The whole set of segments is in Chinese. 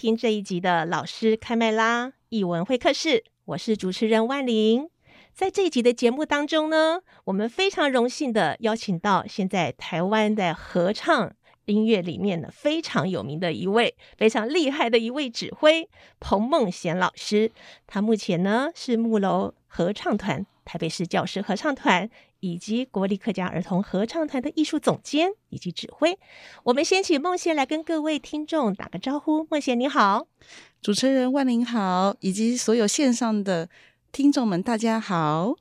听这一集的老师开麦啦艺文会客室，我是主持人万玲。在这一集的节目当中呢，我们非常荣幸的邀请到现在台湾的合唱音乐里面呢非常有名的一位、非常厉害的一位指挥彭梦贤老师。他目前呢是木楼合唱团、台北市教师合唱团。以及国立客家儿童合唱团的艺术总监以及指挥，我们先请孟贤来跟各位听众打个招呼。孟贤你好，主持人万玲好，以及所有线上的听众们大家好。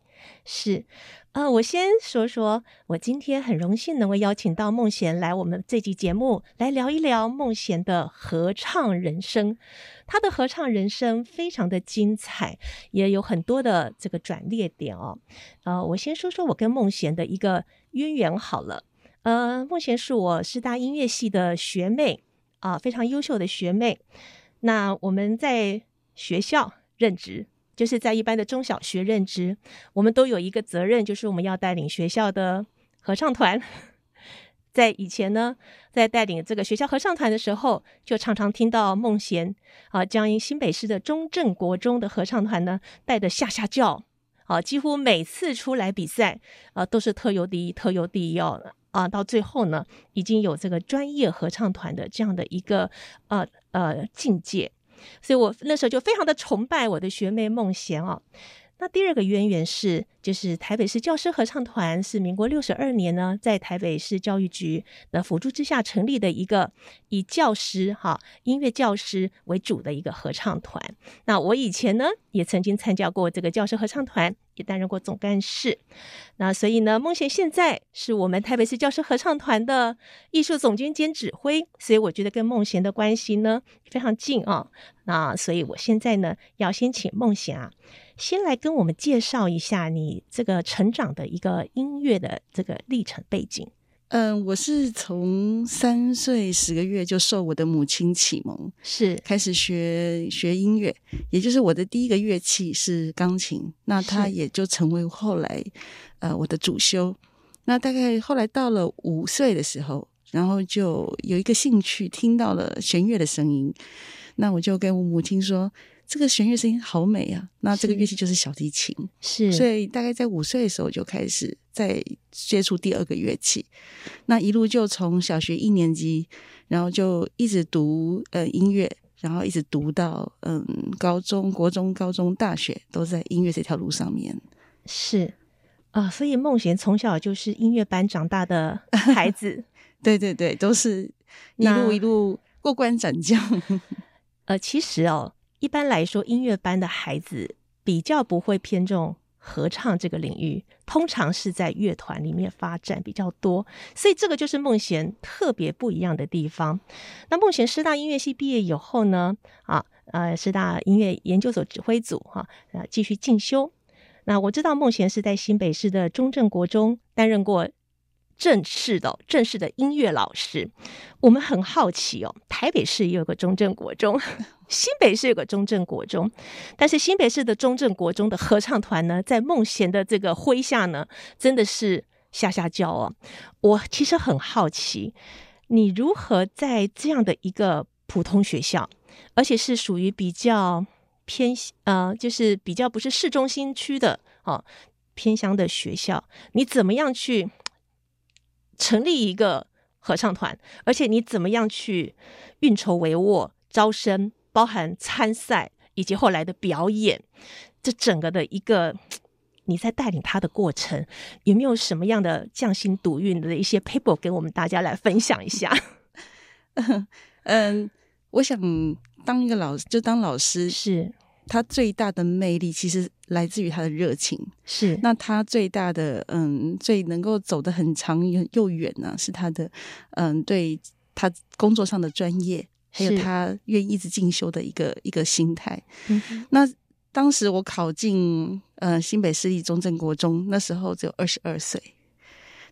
是，呃，我先说说，我今天很荣幸能够邀请到孟贤来我们这集节目来聊一聊孟贤的合唱人生。他的合唱人生非常的精彩，也有很多的这个转捩点哦。呃，我先说说我跟孟贤的一个渊源好了。呃，孟贤是我师大音乐系的学妹啊，非常优秀的学妹。那我们在学校任职，就是在一般的中小学任职，我们都有一个责任，就是我们要带领学校的合唱团。在以前呢，在带领这个学校合唱团的时候，就常常听到孟贤啊，将新北市的中正国中的合唱团呢带得下下叫啊，几乎每次出来比赛啊都是特优第一，特优第一哦啊，到最后呢已经有这个专业合唱团的这样的一个呃呃境界，所以我那时候就非常的崇拜我的学妹孟娴哦。那第二个渊源是，就是台北市教师合唱团是民国六十二年呢，在台北市教育局的辅助之下成立的一个以教师哈音乐教师为主的一个合唱团。那我以前呢也曾经参加过这个教师合唱团，也担任过总干事。那所以呢，孟贤现在是我们台北市教师合唱团的艺术总监兼指挥，所以我觉得跟孟贤的关系呢非常近啊。那所以我现在呢要先请孟贤啊。先来跟我们介绍一下你这个成长的一个音乐的这个历程背景。嗯，我是从三岁十个月就受我的母亲启蒙，是开始学学音乐，也就是我的第一个乐器是钢琴，那它也就成为后来呃我的主修。那大概后来到了五岁的时候，然后就有一个兴趣，听到了弦乐的声音，那我就跟我母亲说。这个弦乐声音好美啊！那这个乐器就是小提琴，是，所以大概在五岁的时候就开始在接触第二个乐器，那一路就从小学一年级，然后就一直读呃音乐，然后一直读到嗯高中、国中、高中、大学都在音乐这条路上面。是啊，所以孟贤从小就是音乐班长大的 孩子，对对对，都是一路一路过关斩将。呃，其实哦。一般来说，音乐班的孩子比较不会偏重合唱这个领域，通常是在乐团里面发展比较多。所以这个就是孟贤特别不一样的地方。那孟贤师大音乐系毕业以后呢，啊，呃，师大音乐研究所指挥组哈，啊，继续进修。那我知道孟贤是在新北市的中正国中担任过。正式的正式的音乐老师，我们很好奇哦。台北市也有个中正国中，新北市有个中正国中，但是新北市的中正国中的合唱团呢，在孟贤的这个麾下呢，真的是下下叫哦。我其实很好奇，你如何在这样的一个普通学校，而且是属于比较偏呃，就是比较不是市中心区的哦，偏乡的学校，你怎么样去？成立一个合唱团，而且你怎么样去运筹帷幄、招生，包含参赛以及后来的表演，这整个的一个 你在带领他的过程，有没有什么样的匠心独运的一些 paper 给我们大家来分享一下？嗯，我想当一个老师，就当老师是。他最大的魅力其实来自于他的热情，是。那他最大的嗯，最能够走得很长又远呢，是他的嗯，对他工作上的专业，还有他愿意一直进修的一个一个心态。嗯，那当时我考进呃新北市立中正国中，那时候只有二十二岁。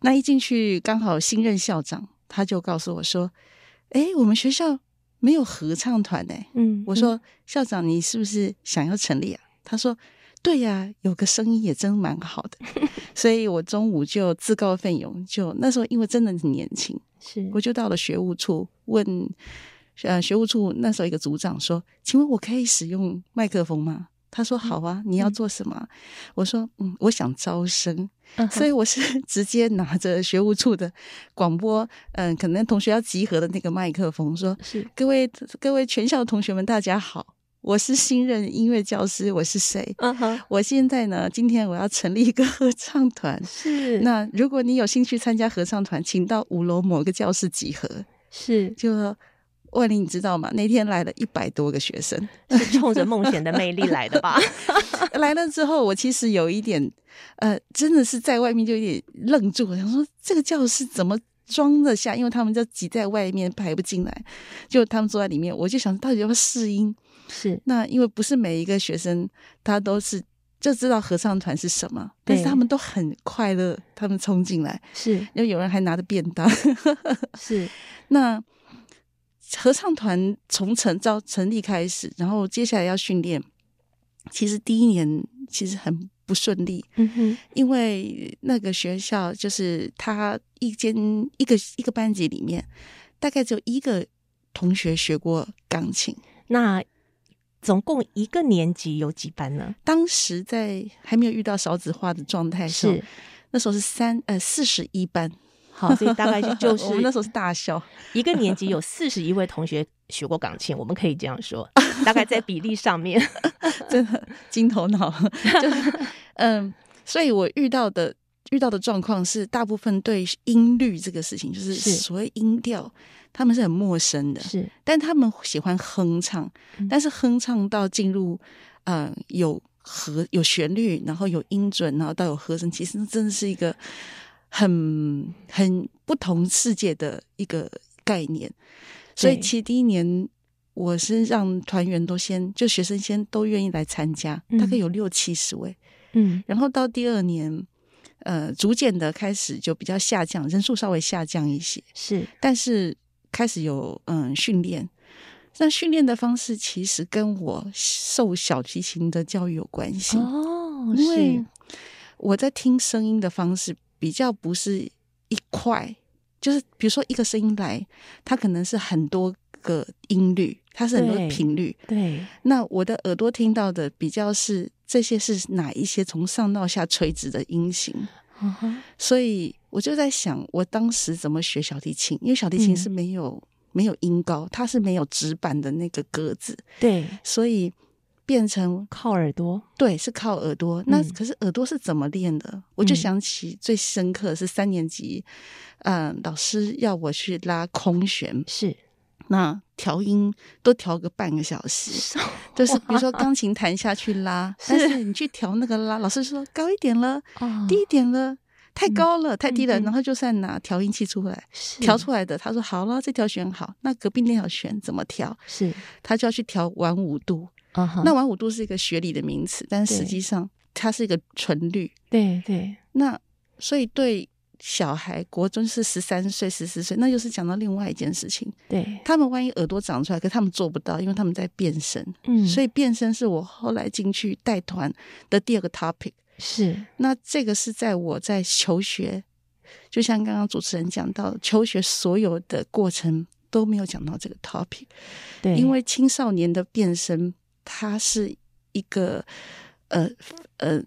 那一进去，刚好新任校长他就告诉我说：“哎，我们学校没有合唱团呢。”嗯，我说：“校长，你是不是想要成立啊？”他说：“对呀，有个声音也真蛮好的。”所以，我中午就自告奋勇，就那时候因为真的很年轻，是我就到了学务处问，呃，学务处那时候一个组长说：“请问我可以使用麦克风吗？”他说：“好啊，你要做什么？”嗯、我说：“嗯，我想招生。嗯”所以我是 直接拿着学务处的广播，嗯、呃，可能同学要集合的那个麦克风，说：“是各位各位全校的同学们，大家好，我是新任音乐教师，我是谁？嗯哼，我现在呢，今天我要成立一个 合唱团。是那如果你有兴趣参加合唱团，请到五楼某个教室集合。是就。”万玲，你知道吗？那天来了一百多个学生，是冲着梦想的魅力来的吧？来了之后，我其实有一点，呃，真的是在外面就有点愣住了，想说这个教室怎么装得下？因为他们就挤在外面排不进来，就他们坐在里面，我就想到底要不要试音？是那因为不是每一个学生他都是就知道合唱团是什么，但是他们都很快乐，他们冲进来，是因为有人还拿着便当，是那。合唱团从成招成立开始，然后接下来要训练，其实第一年其实很不顺利，嗯哼，因为那个学校就是他一间一个一个班级里面，大概只有一个同学学过钢琴。那总共一个年级有几班呢？当时在还没有遇到少子化的状态时，是那时候是三呃四十一班。好，所以大概 就是我们那时候是大校，一个年级有四十一位同学学过钢琴，我们可以这样说，大概在比例上面，真的金头脑。就是嗯，所以我遇到的遇到的状况是，大部分对音律这个事情，就是所谓音调，他们是很陌生的，是，但他们喜欢哼唱，但是哼唱到进入嗯有和有旋律，然后有音准，然后到有和声，其实真的是一个。很很不同世界的一个概念，所以其实第一年我是让团员都先就学生先都愿意来参加，大概有六七十位，嗯，然后到第二年，呃，逐渐的开始就比较下降，人数稍微下降一些，是，但是开始有嗯训练，那训练的方式其实跟我受小提琴的教育有关系。哦，因为我在听声音的方式。比较不是一块，就是比如说一个声音来，它可能是很多个音律，它是很多频率。对，对，那我的耳朵听到的比较是这些是哪一些从上到下垂直的音型。Uh. 所以我就在想，我当时怎么学小提琴？因为小提琴是没有、嗯、没有音高，它是没有指板的那个格子。对，所以。变成靠耳朵，对，是靠耳朵。那可是耳朵是怎么练的？嗯、我就想起最深刻是三年级，嗯、呃，老师要我去拉空弦，是。那调音都调个半个小时，就是比如说钢琴弹下去拉，但是你去调那个拉，老师说高一点了，哦、低一点了，太高了，嗯、太低了，嗯、然后就算拿调音器出来，调出来的，他说好了，这条弦好，那隔壁那条弦怎么调？是。他就要去调完五度。Uh-huh. 那完五度是一个学理的名词，但实际上它是一个纯律。对对。那所以对小孩，国中是十三岁、十四岁，那就是讲到另外一件事情。对。他们万一耳朵长出来，可他们做不到，因为他们在变声。嗯。所以变声是我后来进去带团的第二个 topic。是。那这个是在我在求学，就像刚刚主持人讲到，求学所有的过程都没有讲到这个 topic。对。因为青少年的变声。它是一个呃呃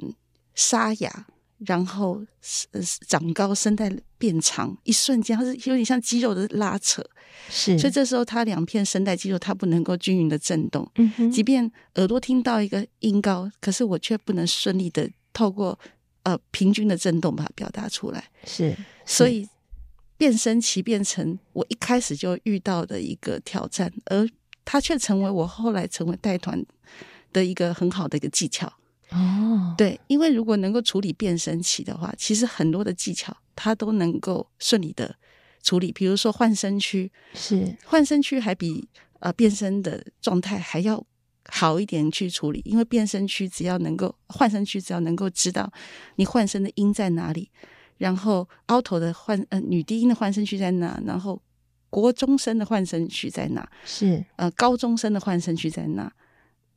沙哑，然后呃长高，声带变长，一瞬间它是有点像肌肉的拉扯，是，所以这时候它两片声带肌肉它不能够均匀的震动，嗯哼，即便耳朵听到一个音高，可是我却不能顺利的透过呃平均的震动把它表达出来，是，是。所以变声期变成我一开始就遇到的一个挑战，而。它却成为我后来成为带团的一个很好的一个技巧。哦。对，因为如果能够处理变声期的话，其实很多的技巧它都能够顺利的处理，比如说换声区，是。换声区还比呃变声的状态还要好一点去处理，因为变声区只要能够换声区只要能够知道你换声的音在哪里，然后 alto 的换呃女低音的换声区在哪，然后国中生的换声区在哪，是呃高中生的换声区在哪。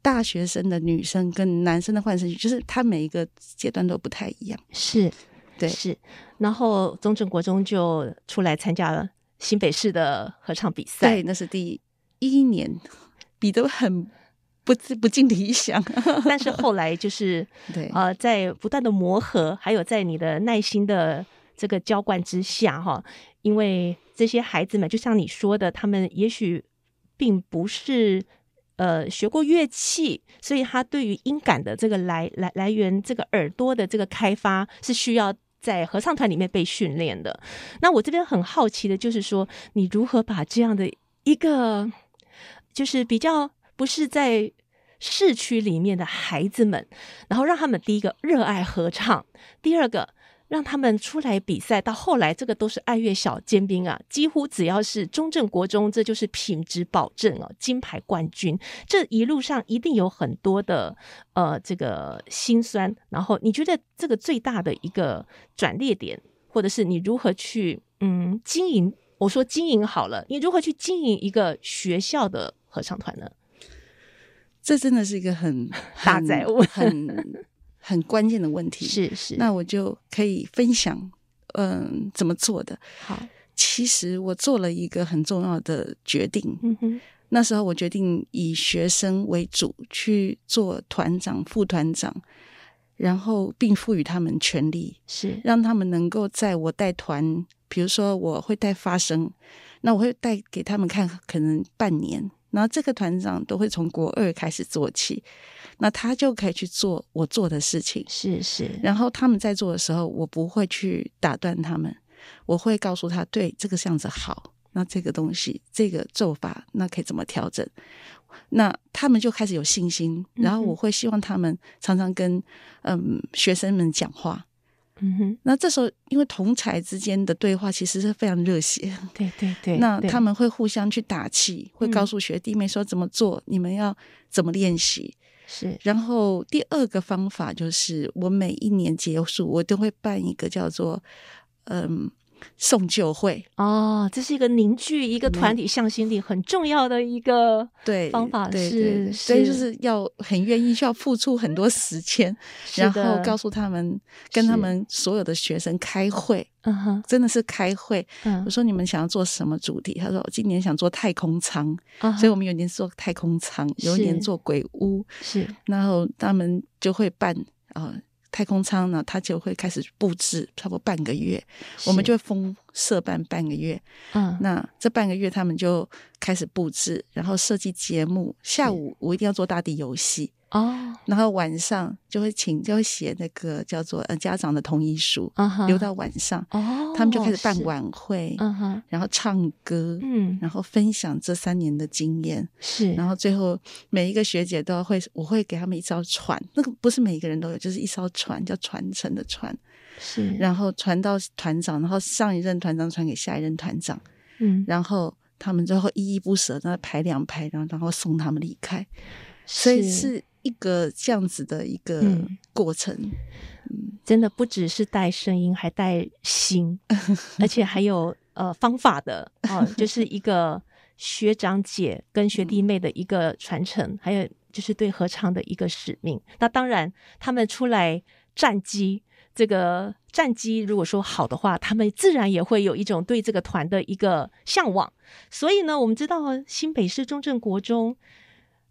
大学生的女生跟男生的换声区，就是他每一个阶段都不太一样。是，对，是。然后中正国中就出来参加了新北市的合唱比赛，对，那是第一年，比得很不不尽理想。但是后来就是，对，呃，在不断的磨合，还有在你的耐心的这个浇灌之下，哈，因为这些孩子们，就像你说的，他们也许并不是。呃，学过乐器，所以他对于音感的这个来来来源，这个耳朵的这个开发是需要在合唱团里面被训练的。那我这边很好奇的就是说，你如何把这样的一个，就是比较不是在市区里面的孩子们，然后让他们第一个热爱合唱，第二个。让他们出来比赛，到后来这个都是爱乐小尖兵啊，几乎只要是中正国中，这就是品质保证哦，金牌冠军。这一路上一定有很多的呃这个辛酸。然后你觉得这个最大的一个转捩点，或者是你如何去嗯经营？我说经营好了，你如何去经营一个学校的合唱团呢？这真的是一个很大哉问，很。很关键的问题是是，那我就可以分享，嗯，怎么做的。好，其实我做了一个很重要的决定。嗯哼，那时候我决定以学生为主去做团长、副团长，然后并赋予他们权利，是让他们能够在我带团，比如说我会带发声，那我会带给他们看，可能半年。然后这个团长都会从国二开始做起，那他就可以去做我做的事情。是是。然后他们在做的时候，我不会去打断他们，我会告诉他，对，这个这样子好。那这个东西，这个做法，那可以怎么调整？那他们就开始有信心。然后我会希望他们常常跟嗯学生们讲话。嗯哼，那这时候，因为同才之间的对话其实是非常热血，对对对。那他们会互相去打气，会告诉学弟妹说怎么做，嗯、你们要怎么练习。是。然后第二个方法就是，我每一年结束，我都会办一个叫做嗯。送旧会。哦，这是一个凝聚一个团体向心力很重要的一个对方法，是，所以就是要很愿意需要付出很多时间，然后告诉他们，跟他们所有的学生开会，嗯哼，真的是开会。嗯，我说你们想要做什么主题？他说我今年想做太空舱，所以我们有一年做太空舱，有一年做鬼屋，是，然后他们就会办啊。太空舱呢，它就会开始布置，差不多半个月，我们就会封社办半个月。嗯，那这半个月他们就开始布置，然后设计节目。下午我一定要做大地游戏。哦，然后晚上就会请，就会写那个叫做呃家长的同意书，留到晚上。哦，他们就开始办晚会，嗯哼，然后唱歌，嗯，然后分享这三年的经验，是，然后最后每一个学姐都会，我会给他们一艘船，那个不是每一个人都有，就是一艘船，叫传承的船，是，然后传到团长，然后上一任团长传给下一任团长，嗯，然后他们最后依依不舍，那排两排，然后然后送他们离开，所以是。一个这样子的一个过程，嗯，真的不只是带声音，还带心，而且还有呃方法的哦，呃，就是一个学长姐跟学弟妹的一个传承，还有就是对合唱的一个使命。那当然，他们出来战绩，这个战机如果说好的话，他们自然也会有一种对这个团的一个向往。所以呢，我们知道新北市中正国中。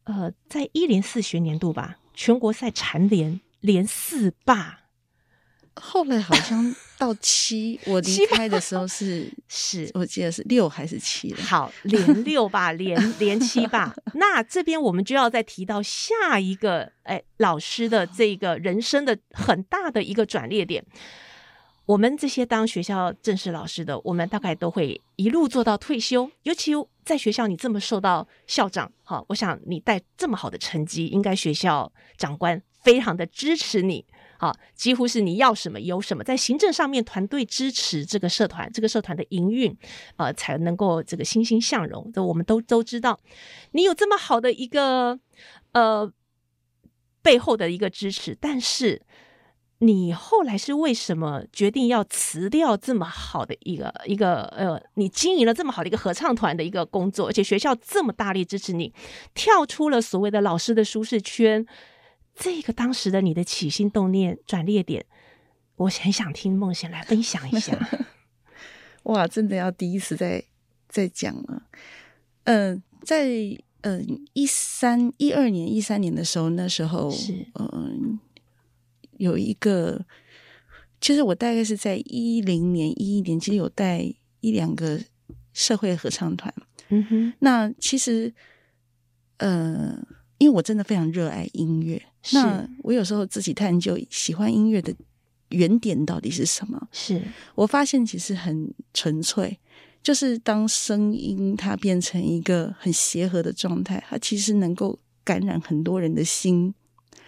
呃，在一零四学年度吧，全国赛蝉联连四霸，后来好像到七，我 离开的时候是是，我记得是六还是七了。好，连六吧，连 连七吧。那这边我们就要再提到下一个，哎，老师的这个人生的很大的一个转捩点。我们这些当学校正式老师的，我们大概都会一路做到退休。尤其在学校，你这么受到校长好，我想你带这么好的成绩，应该学校长官非常的支持你啊，几乎是你要什么有什么，在行政上面团队支持这个社团，这个社团的营运，呃，才能够这个欣欣向荣。这我们都都知道，你有这么好的一个呃背后的一个支持，但是。你后来是为什么决定要辞掉这么好的一个一个呃，你经营了这么好的一个合唱团的一个工作，而且学校这么大力支持你，跳出了所谓的老师的舒适圈，这个当时的你的起心动念转捩点，我很想听梦贤来分享一下。哇，真的要第一次再再讲了。嗯、呃，在嗯一三一二年一三年的时候，那时候是嗯。呃有一个，其实我大概是在一零年、一一年，其实有带一两个社会合唱团。嗯哼，那其实，呃，因为我真的非常热爱音乐，是那我有时候自己探究喜欢音乐的原点到底是什么。是我发现其实很纯粹，就是当声音它变成一个很协和的状态，它其实能够感染很多人的心。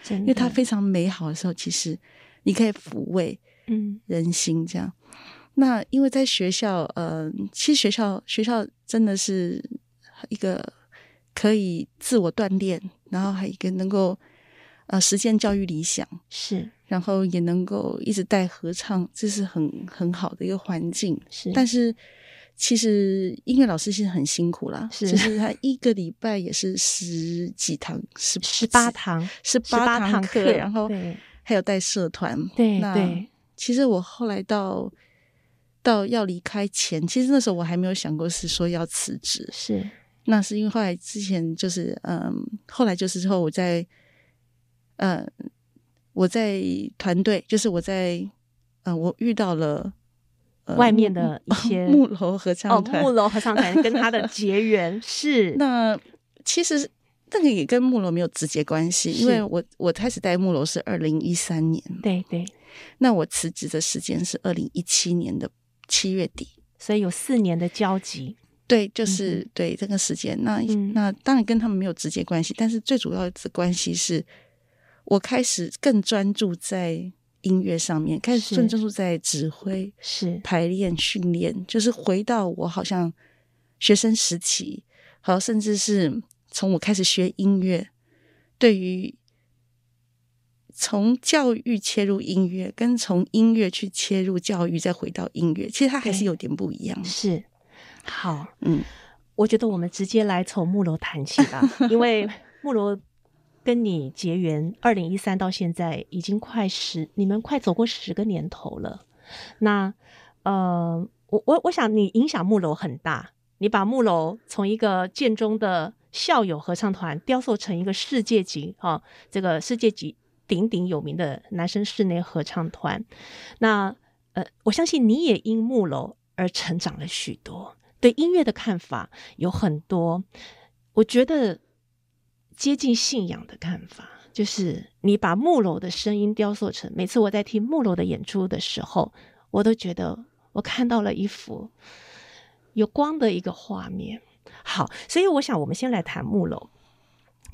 因为它非常美好的时候，其实你可以抚慰嗯人心这样。嗯、那因为在学校，呃，其实学校学校真的是一个可以自我锻炼，然后还一个能够呃实现教育理想是，然后也能够一直带合唱，这是很很好的一个环境。是，但是。其实音乐老师其实很辛苦啦，是，就是他一个礼拜也是十几堂，十十八堂，十八堂课，然后还有带社团。对，那对。其实我后来到到要离开前，其实那时候我还没有想过是说要辞职，是。那是因为后来之前就是嗯，后来就是之后我在嗯我在团队，就是我在嗯我遇到了。外面的一些木楼合唱团，木楼合唱团跟他的结缘 是。那其实这个也跟木楼没有直接关系，因为我我开始带木楼是二零一三年，对对，那我辞职的时间是二零一七年的七月底，所以有四年的交集，对，就是、嗯、对这个时间，那、嗯、那当然跟他们没有直接关系，但是最主要的关系是我开始更专注在。音乐上面开始更专注在指挥、是排练、训练，就是回到我好像学生时期，好，甚至是从我开始学音乐，对于从教育切入音乐，跟从音乐去切入教育，再回到音乐，其实它还是有点不一样。是，好，嗯，我觉得我们直接来从木楼谈起吧，因为木楼。跟你结缘，二零一三到现在已经快十，你们快走过十个年头了。那呃，我我我想你影响木楼很大，你把木楼从一个建中的校友合唱团雕塑成一个世界级哈、这个世界级鼎鼎有名的男生室内合唱团。那呃，我相信你也因木楼而成长了许多，对音乐的看法有很多，我觉得。接近信仰的看法，就是你把木楼的声音雕塑成。每次我在听木楼的演出的时候，我都觉得我看到了一幅有光的一个画面。好，所以我想我们先来谈木楼。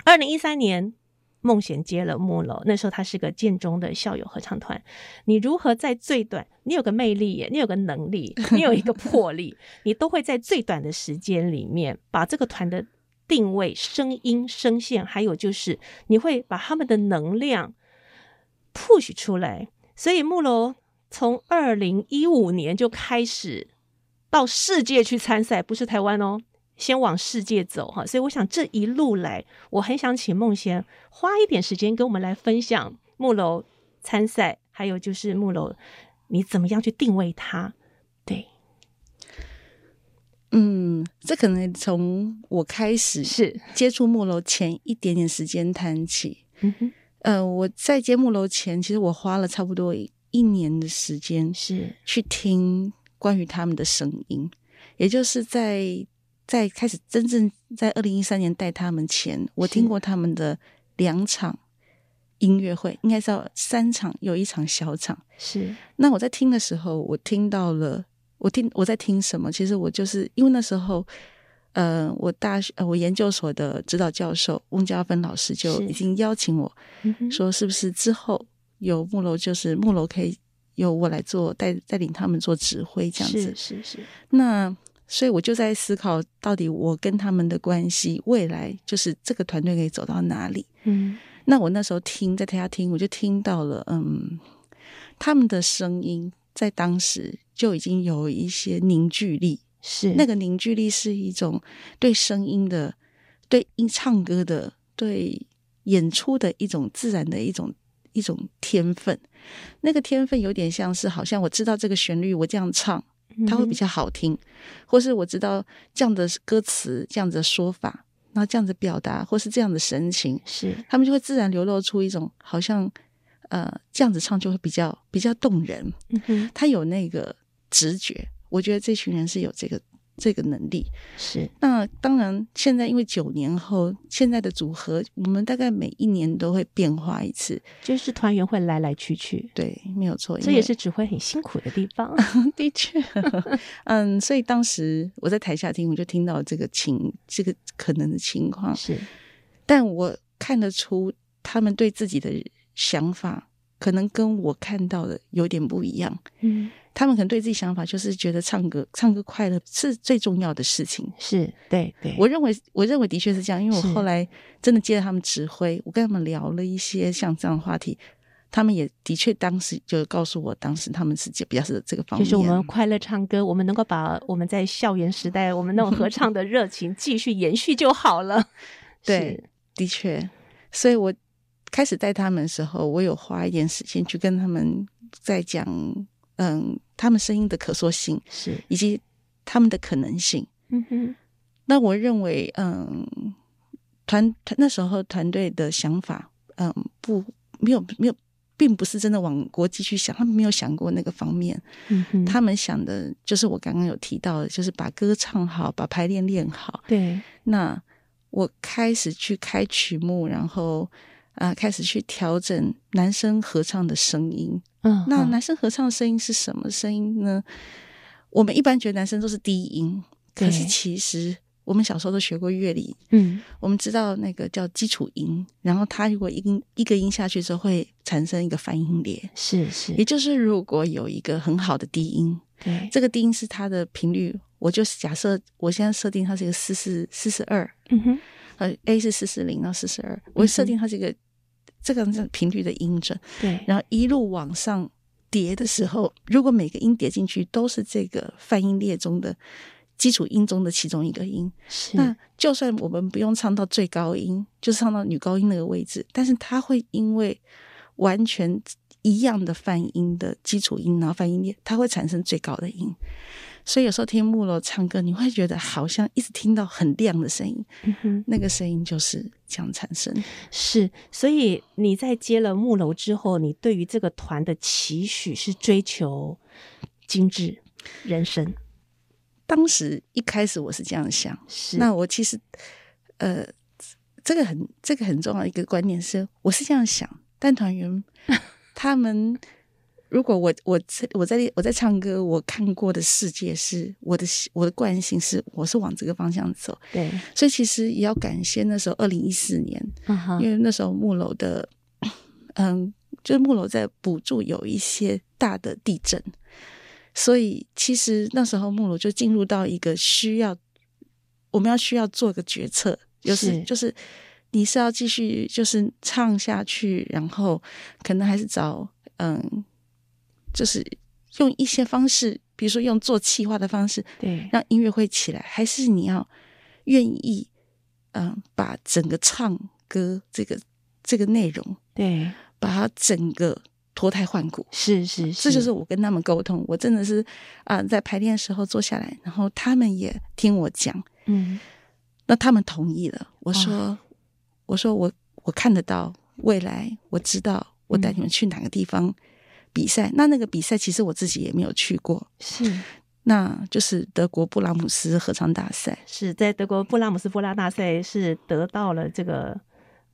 二零一三年，梦贤接了木楼，那时候他是个建中的校友合唱团。你如何在最短？你有个魅力耶，你有个能力，你有一个魄力，你都会在最短的时间里面把这个团的。定位、声音、声线，还有就是你会把他们的能量 push 出来。所以木楼从二零一五年就开始到世界去参赛，不是台湾哦，先往世界走哈。所以我想这一路来，我很想请梦娴花一点时间跟我们来分享木楼参赛，还有就是木楼你怎么样去定位它。嗯，这可能从我开始是接触木楼前一点点时间谈起。嗯哼，呃，我在接木楼前，其实我花了差不多一年的时间是去听关于他们的声音，也就是在在开始真正在二零一三年带他们前，我听过他们的两场音乐会，应该是要三场，有一场小场。是，那我在听的时候，我听到了。我听我在听什么？其实我就是因为那时候，呃，我大学呃，我研究所的指导教授翁家芬老师就已经邀请我，说是不是之后有木楼，就是木楼可以由我来做带带领他们做指挥这样子。是是是。那所以我就在思考，到底我跟他们的关系，未来就是这个团队可以走到哪里？嗯。那我那时候听在台下听，我就听到了，嗯，他们的声音在当时就已经有一些凝聚力，是那个凝聚力是一种对声音的、对音唱歌的、对演出的一种自然的一种一种天分。那个天分有点像是，好像我知道这个旋律，我这样唱，它会比较好听，嗯、或是我知道这样的歌词，这样子的说法。那这样子表达，或是这样的神情，是他们就会自然流露出一种好像，呃，这样子唱就会比较比较动人。嗯哼，他有那个直觉，我觉得这群人是有这个。这个能力是。那当然，现在因为九年后，现在的组合，我们大概每一年都会变化一次，就是团员会来来去去。对，没有错。这也是指挥很辛苦的地方。的确，嗯，所以当时我在台下听，我就听到这个情，这个可能的情况是。但我看得出他们对自己的想法，可能跟我看到的有点不一样。嗯。他们可能对自己想法就是觉得唱歌唱歌快乐是最重要的事情，是对对。我认为我认为的确是这样，因为我后来真的接着他们指挥，我跟他们聊了一些像这样的话题，他们也的确当时就告诉我，当时他们是比较是这个方面，就是我们快乐唱歌，我们能够把我们在校园时代我们那种合唱的热情继续延续就好了。对，的确，所以我开始带他们的时候，我有花一点时间去跟他们在讲。嗯，他们声音的可塑性是，以及他们的可能性。嗯哼，那我认为，嗯，团团那时候团队的想法，嗯，不，没有没有，并不是真的往国际去想，他们没有想过那个方面。嗯哼，他们想的就是我刚刚有提到的，就是把歌唱好，把排练练好。对，那我开始去开曲目，然后啊、呃，开始去调整男生合唱的声音。嗯，那男生合唱的声音是什么声音呢？我们一般觉得男生都是低音，可是其实我们小时候都学过乐理，嗯，我们知道那个叫基础音，然后它如果一个一个音下去之后会产生一个泛音列，是是，也就是如果有一个很好的低音，对，这个低音是它的频率，我就假设我现在设定它是一个四四四十二，嗯哼，呃，A 是四四零到四十二，我设定它是一个。这个是频率的音准，对，然后一路往上叠的时候，如果每个音叠进去都是这个泛音列中的基础音中的其中一个音，是，那就算我们不用唱到最高音，就是唱到女高音那个位置，但是它会因为完全一样的泛音的基础音，然后泛音列，它会产生最高的音。所以有时候听木楼唱歌，你会觉得好像一直听到很亮的声音，嗯，那个声音就是这样产生。是，所以你在接了木楼之后，你对于这个团的期许是追求精致人生。当时一开始我是这样想，是。那我其实，呃，这个很这个很重要一个观念是，我是这样想，但团员他们。如果我我我在我在唱歌，我看过的世界是我的我的惯性是我是往这个方向走，对，所以其实也要感谢那时候二零一四年，uh. 因为那时候木楼的，嗯，就是木楼在补助有一些大的地震，所以其实那时候木楼就进入到一个需要我们要需要做个决策，就是，是就是你是要继续就是唱下去，然后可能还是找嗯。就是用一些方式，比如说用做气化的方式，对，让音乐会起来，还是你要愿意，嗯、呃，把整个唱歌这个这个内容，对，把它整个脱胎换骨，是是是，这就是。我跟他们沟通，我真的是啊、呃，在排练的时候坐下来，然后他们也听我讲，嗯，那他们同意了，我说，哦、我说我我看得到未来，我知道我带你们去哪个地方。嗯比赛，那那个比赛其实我自己也没有去过，是，那就是德国布拉姆斯合唱大赛，是在德国布拉姆斯布拉大赛是得到了这个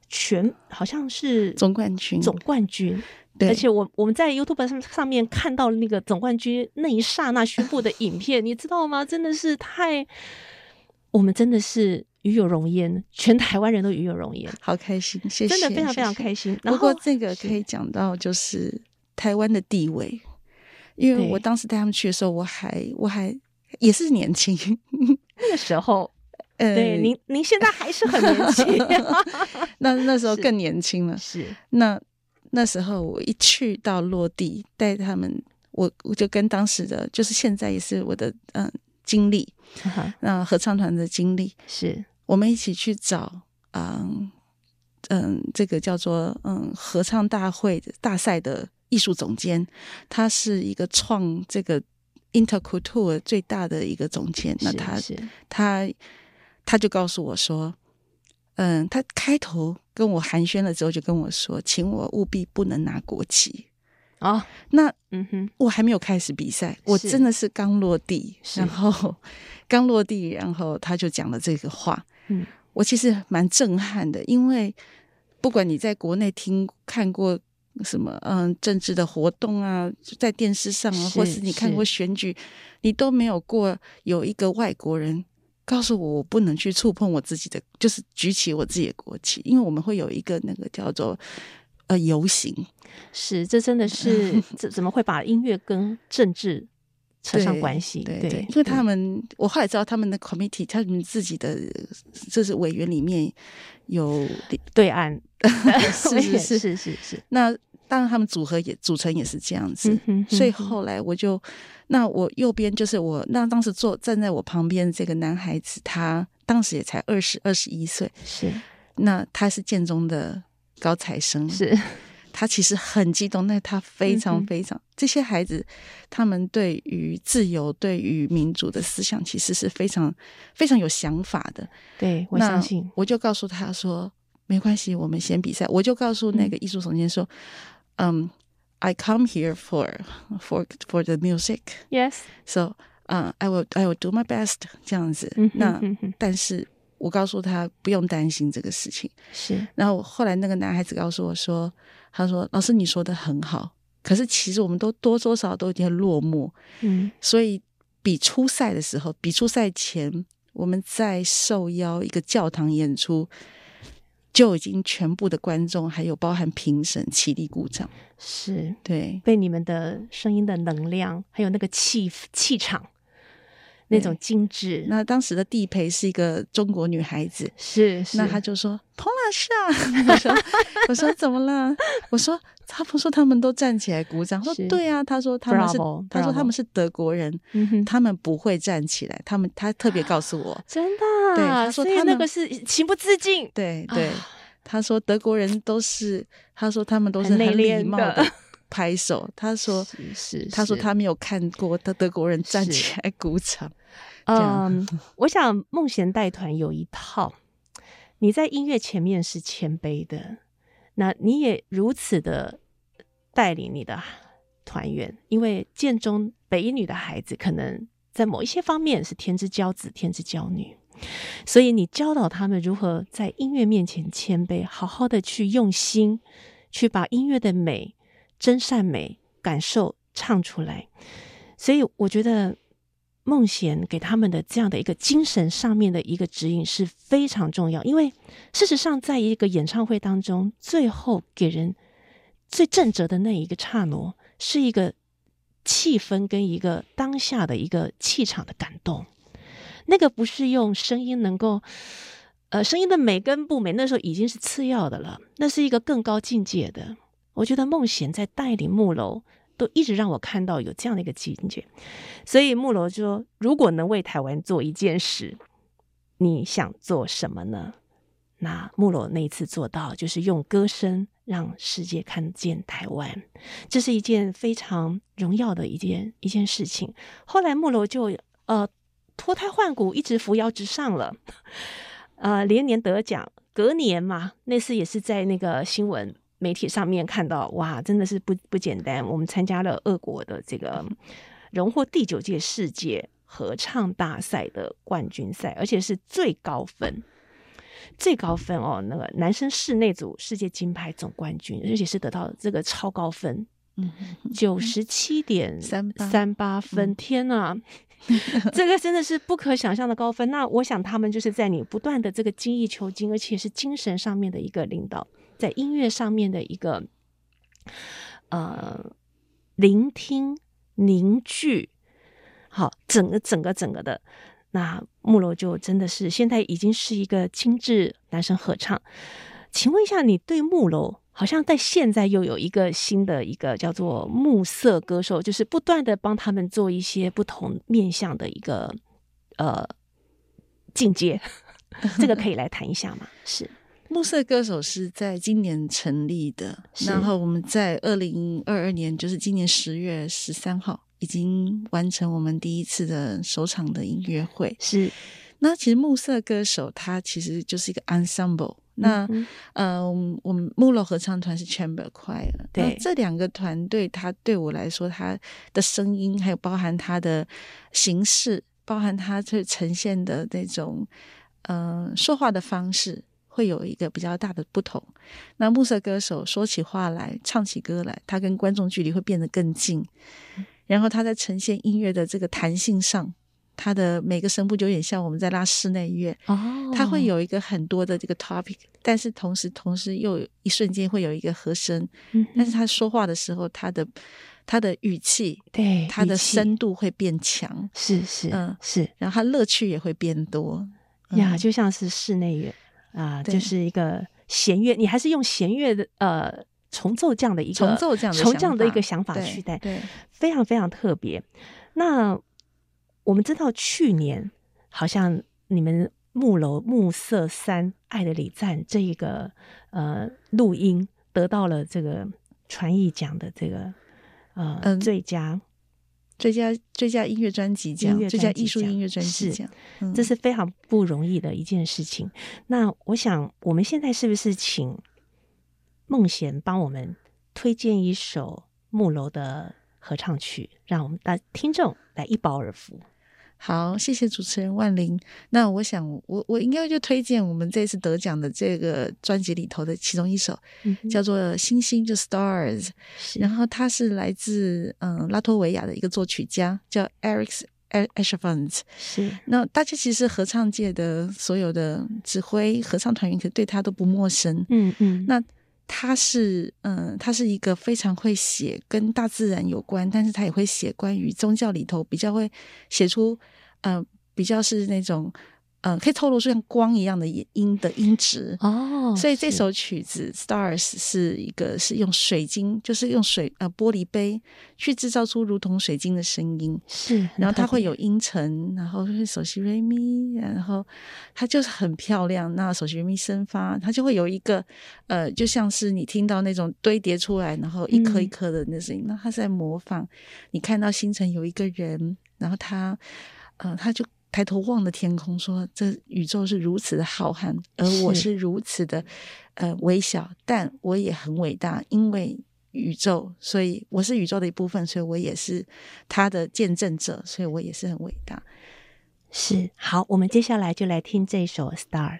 全好像是总冠军，总冠军，对，而且我我们在 YouTube 上上面看到了那个总冠军那一刹那宣布的影片，你知道吗？真的是太，我们真的是与有荣焉，全台湾人都与有荣焉，好开心，谢谢，真的非常非常开心。不过这个可以讲到就是台湾的地位，因为我当时带他们去的时候，我还我还也是年轻，那个时候，呃，对，您您现在还是很年轻，那那时候更年轻了，是，是那那时候我一去到落地带他们，我我就跟当时的就是现在也是我的嗯经历，那合唱团的经历是。我们一起去找，嗯嗯，这个叫做嗯合唱大会的大赛的艺术总监，他是一个创这个 Interculture 最大的一个总监。那他他他就告诉我说，嗯，他开头跟我寒暄了之后，就跟我说，请我务必不能拿国旗啊。哦、那嗯哼，我还没有开始比赛，我真的是刚落地，然后刚落地，然后他就讲了这个话。嗯，我其实蛮震撼的，因为不管你在国内听看过什么，嗯，政治的活动啊，在电视上啊，或是你看过选举，你都没有过有一个外国人告诉我，我不能去触碰我自己的，就是举起我自己的国旗，因为我们会有一个那个叫做呃游行。是，这真的是怎怎么会把音乐跟政治？扯上关系，对对，对，因为他们，我后来知道他们的 committee，他们自己的就是委员里面有对。岸，是是是是。是是。那当然，他们组合也组成也是这样子，所以后来我就，那我右边就是我，那当时坐站在我旁边这个男孩子，他当时也才二十二十一岁，是，那他是建中的高材生，是。他其实很激动，那他非常非常，嗯、这些孩子，他们对于自由、对于民主的思想，其实是非常非常有想法的。对，我相信，我就告诉他说：“没关系，我们先比赛。”我就告诉那个艺术总监说：“嗯、um,，I come here for for for the music. Yes, so, 嗯、uh,，I will I will do my best。”这样子。嗯、那但是我告诉他不用担心这个事情。是。然后后来那个男孩子告诉我说。他说：“老师，你说的很好，可是其实我们都多多少少都有点落寞，嗯，所以比初赛的时候，比初赛前，我们在受邀一个教堂演出，就已经全部的观众还有包含评审起立鼓掌，是对，被你们的声音的能量，还有那个气气场。”那种精致。那当时的地陪是一个中国女孩子，是，是那他就说：“彭老师啊，我说，我说怎么了？我说，他不说他们都站起来鼓掌。说对啊，他说他们是，Bravo, 他说他们是德国人，嗯，他们不会站起来。他们他特别告诉我，真的，对，他说他那个是情不自禁。对对，他说德国人都是，他说他们都是很礼貌的。”拍手，他说是，是，是，他说他没有看过德德国人站起来鼓掌。嗯，我想梦贤带团有一套，你在音乐前面是谦卑的，那你也如此的带领你的团员，因为建中北一女的孩子可能在某一些方面是天之骄子、天之骄女，所以你教导他们如何在音乐面前谦卑，好好的去用心去把音乐的美。真善美感受唱出来，所以我觉得孟娴给他们的这样的一个精神上面的一个指引是非常重要。因为事实上，在一个演唱会当中，最后给人最正直的那一个刹那，是一个气氛跟一个当下的一个气场的感动。那个不是用声音能够，呃，声音的美跟不美，那时候已经是次要的了，那是一个更高境界的。我觉得孟娴在带领木楼，都一直让我看到有这样的一个境界。所以木楼就说：“如果能为台湾做一件事，你想做什么呢？”那木楼那一次做到，就是用歌声让世界看见台湾，这是一件非常荣耀的一件一件事情。后来木楼就呃脱胎换骨，一直扶摇直上了，呃连年得奖。隔年嘛，那次也是在那个新闻。媒体上面看到，哇，真的是不不简单。我们参加了俄国的这个荣获第九届世界合唱大赛的冠军赛，而且是最高分，最高分哦。那个男生室内组世界金牌总冠军，而且是得到这个超高分，九十七点三八分。天呐，这个真的是不可想象的高分。那我想他们就是在你不断的这个精益求精，而且是精神上面的一个领导，在音乐上面的一个呃聆听凝聚，好，整个整个整个的，那木楼就真的是现在已经是一个精致男生合唱。请问一下，你对木楼？好像在现在又有一个新的一个叫做暮色歌手，就是不断的帮他们做一些不同面向的一个呃进阶，这个可以来谈一下吗？是木色歌手是在今年成立的，然后我们在二零二二年，就是今年十月十三号，已经完成我们第一次的首场的音乐会。是，那其实暮色歌手它其实就是一个 ensemble。那，嗯，呃，我们木楼合唱团是 Chamber Choir，对，这两个团队，它对我来说，它的声音还有包含它的形式，包含它这呈现的那种，呃，说话的方式，会有一个比较大的不同。那暮色歌手说起话来，唱起歌来，他跟观众距离会变得更近，然后他在呈现音乐的这个弹性上。他的每个声部就有点像我们在拉室内乐，哦，它会有一个很多的这个 topic，但是同时同时又一瞬间会有一个和声，嗯，但是他说话的时候，他的他的语气，对，他的深度会变强，是是，嗯是，然后他乐趣也会变多，呀，就像是室内乐啊，就是一个弦乐，你还是用弦乐的呃重奏这样的一个重奏这样的重这样的一个想法去带，对，非常非常特别，那。我们知道去年好像你们木楼暮色三爱的礼赞这一个呃录音得到了这个传艺奖的这个呃、嗯、最佳最佳最佳音乐专辑奖最佳艺术音乐专辑奖，是这是非常不容易的一件事情。那我想我们现在是不是请孟贤帮我们推荐一首木楼的合唱曲，让我们的听众来一饱耳福？好，谢谢主持人万玲。那我想，我我应该就推荐我们这次得奖的这个专辑里头的其中一首，嗯、叫做《星星》就 Stars。然后他是来自嗯拉脱维亚的一个作曲家，叫 Eric Eshafans。是。那大家其实合唱界的所有的指挥合唱团员，可对他都不陌生。嗯嗯。那他是嗯，他是一个非常会写跟大自然有关，但是他也会写关于宗教里头比较会写出嗯、呃，比较是那种。嗯，可以透露出像光一样的音的音质哦，所以这首曲子《Stars》是一个是用水晶，就是用水呃玻璃杯去制造出如同水晶的声音，是，然后它会有音程，然后就是首席瑞咪，然后它就是很漂亮。那首席瑞咪生发，它就会有一个呃，就像是你听到那种堆叠出来，然后一颗一颗的那声音，嗯、那它是在模仿你看到星辰有一个人，然后他呃，他就。抬头望着天空，说：“这宇宙是如此的浩瀚，而我是如此的呃微小，但我也很伟大，因为宇宙，所以我是宇宙的一部分，所以我也是他的见证者，所以我也是很伟大。”是，好，我们接下来就来听这首《Star》。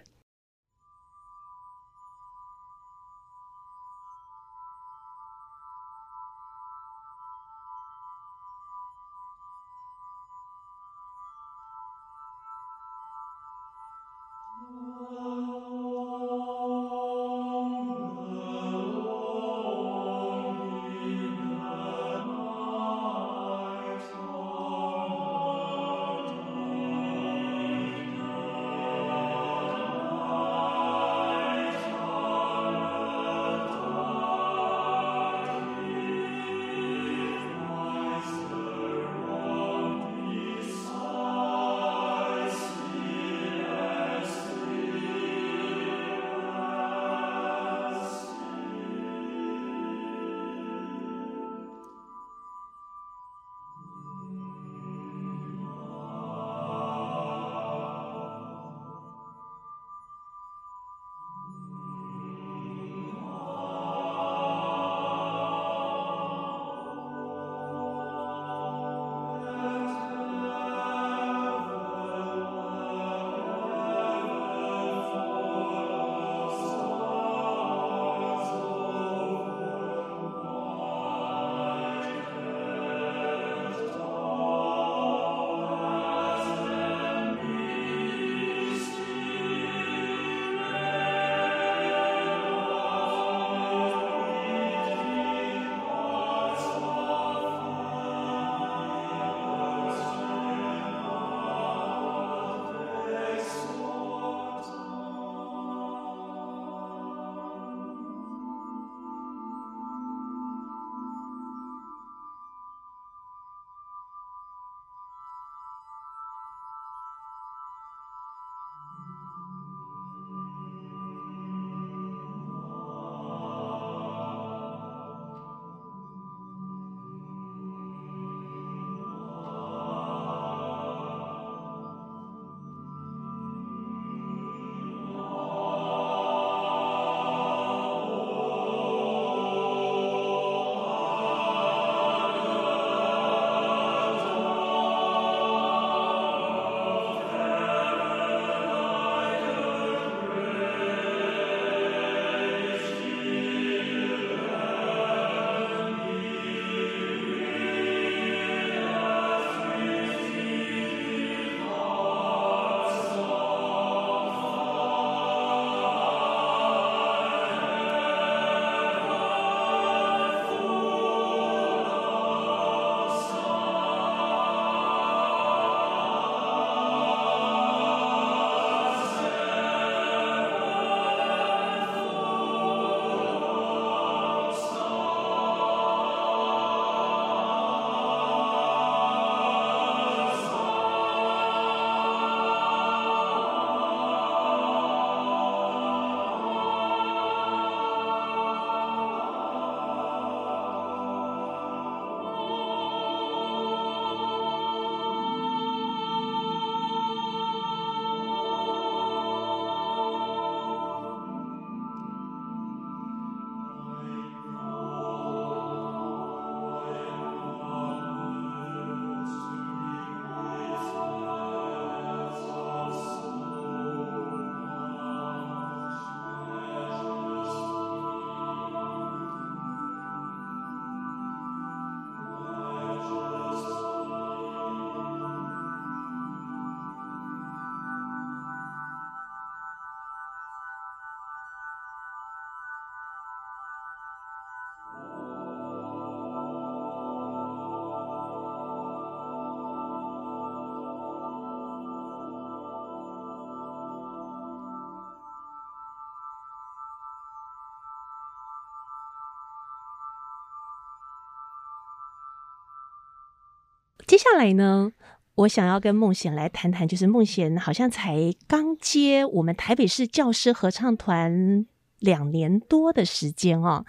接下来呢，我想要跟孟娴来谈谈，就是孟娴好像才刚接我们台北市教师合唱团两年多的时间哦。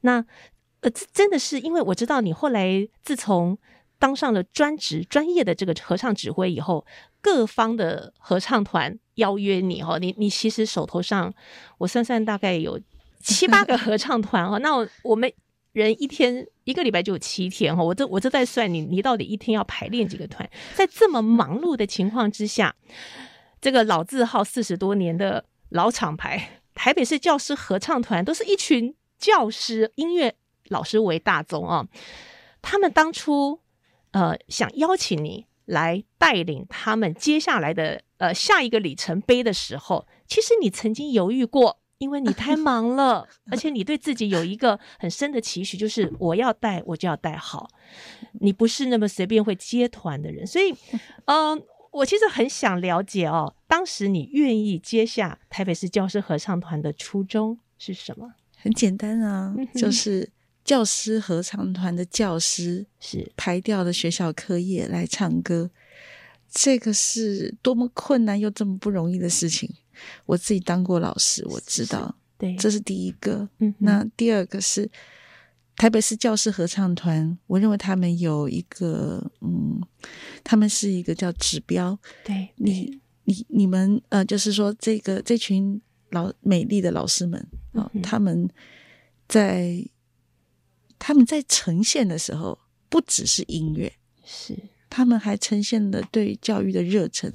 那呃，这真的是因为我知道你后来自从当上了专职专业的这个合唱指挥以后，各方的合唱团邀约你哦，你你其实手头上我算算大概有七八个合唱团哦。那我们。人一天一个礼拜就有七天哈，我这我这在算你，你到底一天要排练几个团？在这么忙碌的情况之下，这个老字号四十多年的老厂牌台北市教师合唱团，都是一群教师、音乐老师为大宗啊。他们当初呃想邀请你来带领他们接下来的呃下一个里程碑的时候，其实你曾经犹豫过。因为你太忙了，而且你对自己有一个很深的期许，就是我要带，我就要带好。你不是那么随便会接团的人，所以，嗯、呃，我其实很想了解哦，当时你愿意接下台北市教师合唱团的初衷是什么？很简单啊，就是教师合唱团的教师是排掉了学校课业来唱歌，这个是多么困难又这么不容易的事情。我自己当过老师，我知道，对，这是第一个。嗯，那第二个是台北市教师合唱团，我认为他们有一个，嗯，他们是一个叫指标。对，你你你们呃，就是说这个这群老美丽的老师们啊，他们在他们在呈现的时候，不只是音乐，是他们还呈现了对教育的热忱，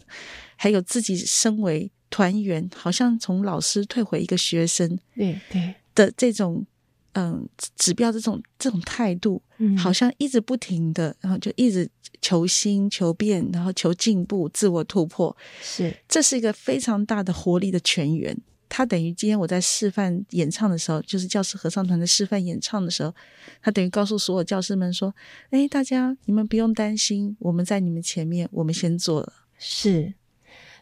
还有自己身为。团员好像从老师退回一个学生，对对的这种嗯指标，这种这种态度，好像一直不停的，然后就一直求新求变，然后求进步、自我突破，是这是一个非常大的活力的泉源。他等于今天我在示范演唱的时候，就是教师合唱团的示范演唱的时候，他等于告诉所有教师们说：“哎，大家你们不用担心，我们在你们前面，我们先做了。”是。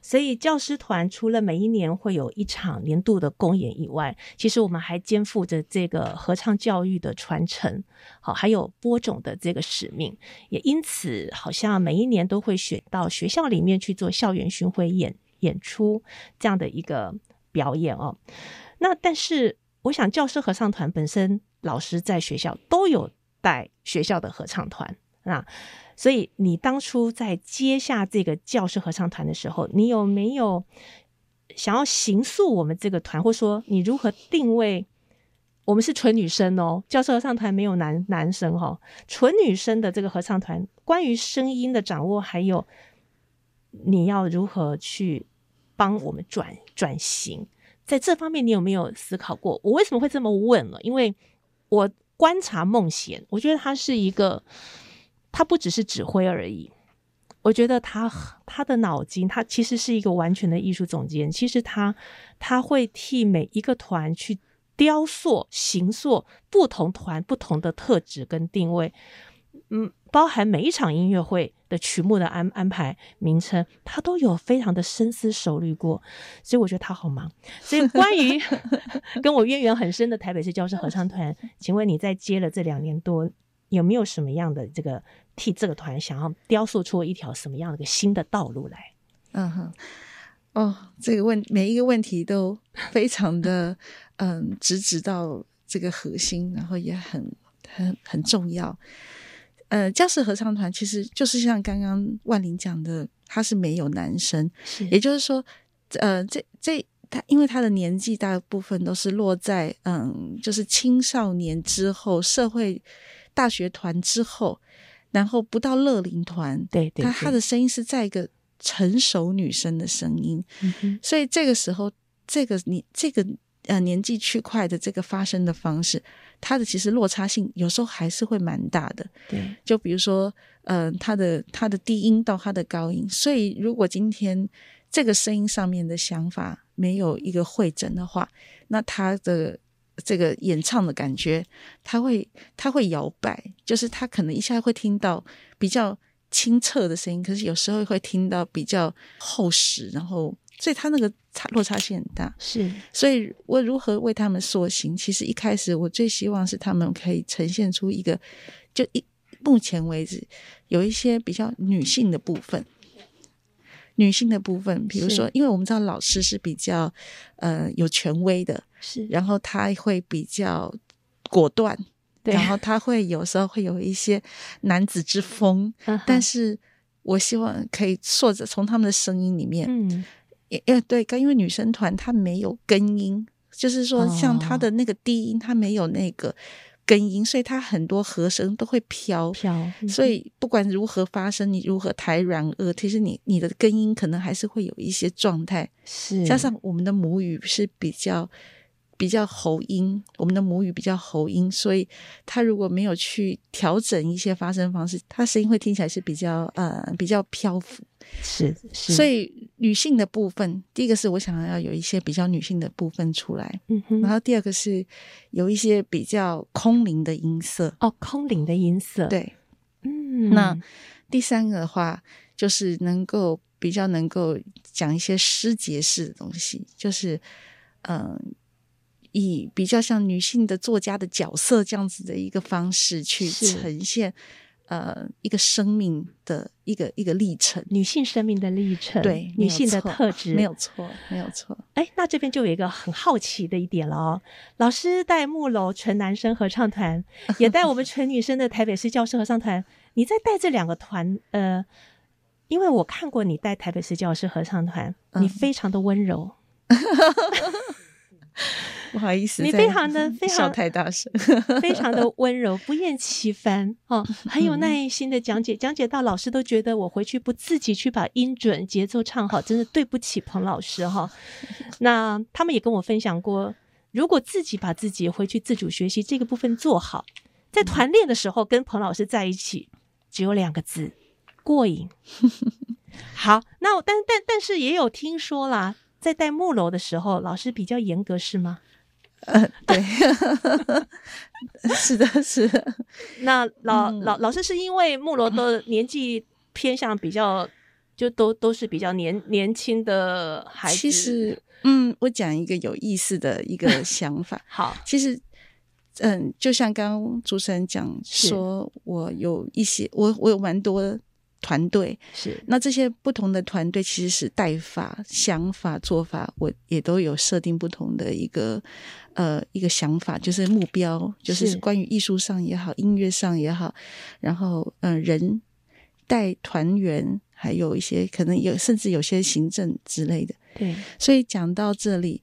所以教师团除了每一年会有一场年度的公演以外，其实我们还肩负着这个合唱教育的传承，好，还有播种的这个使命。也因此，好像每一年都会选到学校里面去做校园巡回演演出这样的一个表演哦。那但是，我想教师合唱团本身老师在学校都有带学校的合唱团啊。所以，你当初在接下这个教师合唱团的时候，你有没有想要形塑我们这个团，或说你如何定位？我们是纯女生哦，教师合唱团没有男男生哈、哦，纯女生的这个合唱团，关于声音的掌握，还有你要如何去帮我们转转型，在这方面你有没有思考过？我为什么会这么问呢？因为我观察孟娴，我觉得她是一个。他不只是指挥而已，我觉得他他的脑筋，他其实是一个完全的艺术总监。其实他他会替每一个团去雕塑、形塑不同团不同的特质跟定位，嗯，包含每一场音乐会的曲目的安安排名称，他都有非常的深思熟虑过。所以我觉得他好忙。所以关于 跟我渊源很深的台北市教师合唱团，请问你在接了这两年多，有没有什么样的这个？替这个团想要雕塑出一条什么样的一个新的道路来？嗯哼，哦，这个问每一个问题都非常的嗯，直指到这个核心，然后也很很很重要。呃，教室合唱团其实就是像刚刚万玲讲的，他是没有男生，也就是说，呃，这这他因为他的年纪大部分都是落在嗯，就是青少年之后，社会大学团之后。然后不到乐龄团，对，对，对，他他的声音是在一个成熟女生的声音，所以这个时候，这个你这个呃年纪区块的这个发声的方式，它的其实落差性有时候还是会蛮大的。对，就比如说，呃，他的他的低音到他的高音，所以如果今天这个声音上面的想法没有一个会诊的话，那他的。这个演唱的感觉，他会他会摇摆，就是他可能一下会听到比较清澈的声音，可是有时候会听到比较厚实，然后所以他那个差落差性很大。是，所以我如何为他们塑形？其实一开始我最希望是他们可以呈现出一个，就一目前为止有一些比较女性的部分，女性的部分，比如说，因为我们知道老师是比较呃有权威的，是，然后他会比较果断，对，然后他会有时候会有一些男子之风，嗯、但是我希望可以说着从他们的声音里面，嗯，也对，因为女生团她没有根音，就是说像她的那个低音，她没有那个。根音，所以它很多和声都会飘飘，嗯、所以不管如何发声，你如何抬软腭，其实你你的根音可能还是会有一些状态。是，加上我们的母语是比较比较喉音，我们的母语比较喉音，所以它如果没有去调整一些发声方式，它声音会听起来是比较呃比较漂浮。是，是，所以女性的部分，第一个是我想要有一些比较女性的部分出来，嗯哼，然后第二个是有一些比较空灵的音色，哦，空灵的音色，对，嗯，那第三个的话就是能够比较能够讲一些诗节式的东西，就是嗯、呃，以比较像女性的作家的角色这样子的一个方式去呈现。呃，一个生命的一个一个历程，女性生命的历程，对，女性的特质，没有错，没有错。哎，那这边就有一个很好奇的一点了哦。老师带木楼纯男生合唱团，也带我们纯女生的台北市教师合唱团。你在带这两个团，呃，因为我看过你带台北市教师合唱团，你非常的温柔。嗯不好意思，你非常的 非常笑太大声，非常的温柔，不厌其烦哦，很有耐心的讲解，讲解到老师都觉得我回去不自己去把音准节奏唱好，真的对不起彭老师哈。那他们也跟我分享过，如果自己把自己回去自主学习这个部分做好，在团练的时候跟彭老师在一起，只有两个字：过瘾。好，那但但但是也有听说啦，在带木楼的时候，老师比较严格是吗？呃，对，是的，是的。那老、嗯、老老师是因为木罗的年纪偏向比较，就都都是比较年年轻的孩子。其实，嗯，我讲一个有意思的一个 想法。好，其实，嗯，就像刚刚主持人讲说，我有一些，我我有蛮多。团队是，那这些不同的团队其实是带法、想法、做法，我也都有设定不同的一个呃一个想法，就是目标，就是关于艺术上也好，音乐上也好，然后嗯、呃，人带团员，还有一些可能有甚至有些行政之类的。对，所以讲到这里，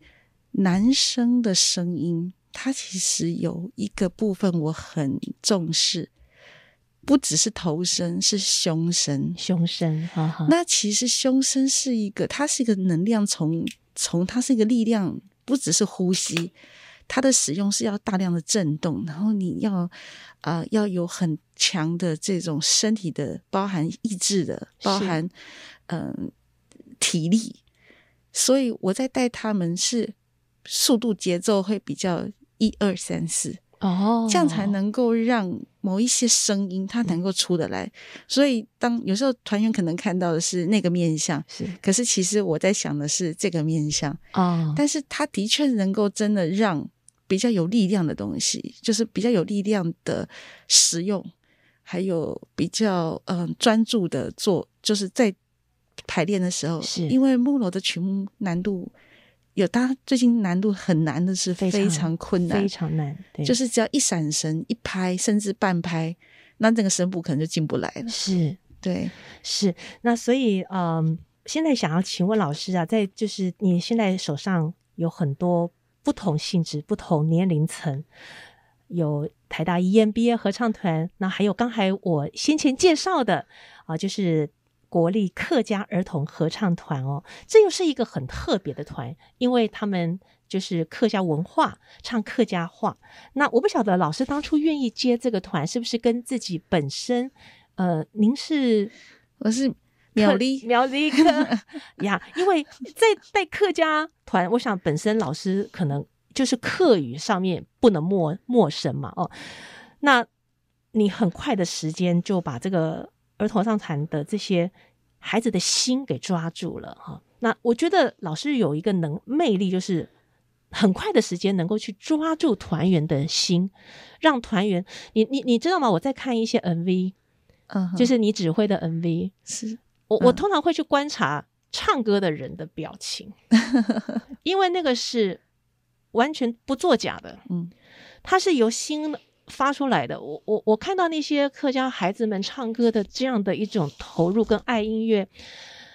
男生的声音，他其实有一个部分我很重视。不只是头身，是胸身。胸身，哈哈。那其实胸身是一个，它是一个能量从，从从它是一个力量，不只是呼吸，它的使用是要大量的震动，然后你要啊、呃、要有很强的这种身体的，包含意志的，包含嗯、呃、体力。所以我在带他们是速度节奏会比较一二三四。哦，这样才能够让某一些声音它能够出得来。所以当有时候团员可能看到的是那个面相，是，可是其实我在想的是这个面向。哦，但是它的确能够真的让比较有力量的东西，就是比较有力量的使用，还有比较嗯、呃、专注的做，就是在排练的时候，是因为木楼的曲目难度。有，他最近难度很难的是非常困难，非常难，对，就是只要一闪神、一拍，甚至半拍，那这个声部可能就进不来了。是，对，是。那所以，嗯，现在想要请问老师啊，在就是你现在手上有很多不同性质、不同年龄层，有台大 EMBA 合唱团，那还有刚才我先前介绍的啊，就是。国立客家儿童合唱团哦，这又是一个很特别的团，因为他们就是客家文化，唱客家话。那我不晓得老师当初愿意接这个团，是不是跟自己本身，呃，您是我是苗栗苗栗的呀？因为在带客家团，我想本身老师可能就是客语上面不能陌陌生嘛。哦，那你很快的时间就把这个。儿童合唱团的这些孩子的心给抓住了哈，那我觉得老师有一个能魅力，就是很快的时间能够去抓住团员的心，让团员，你你你知道吗？我在看一些 MV，嗯、uh-huh. 就是你指挥的 MV，是。我我通常会去观察唱歌的人的表情，因为那个是完全不作假的，嗯，它是由心发出来的。我我我看到那些客家孩子们唱歌的这样的一种投入跟爱音乐，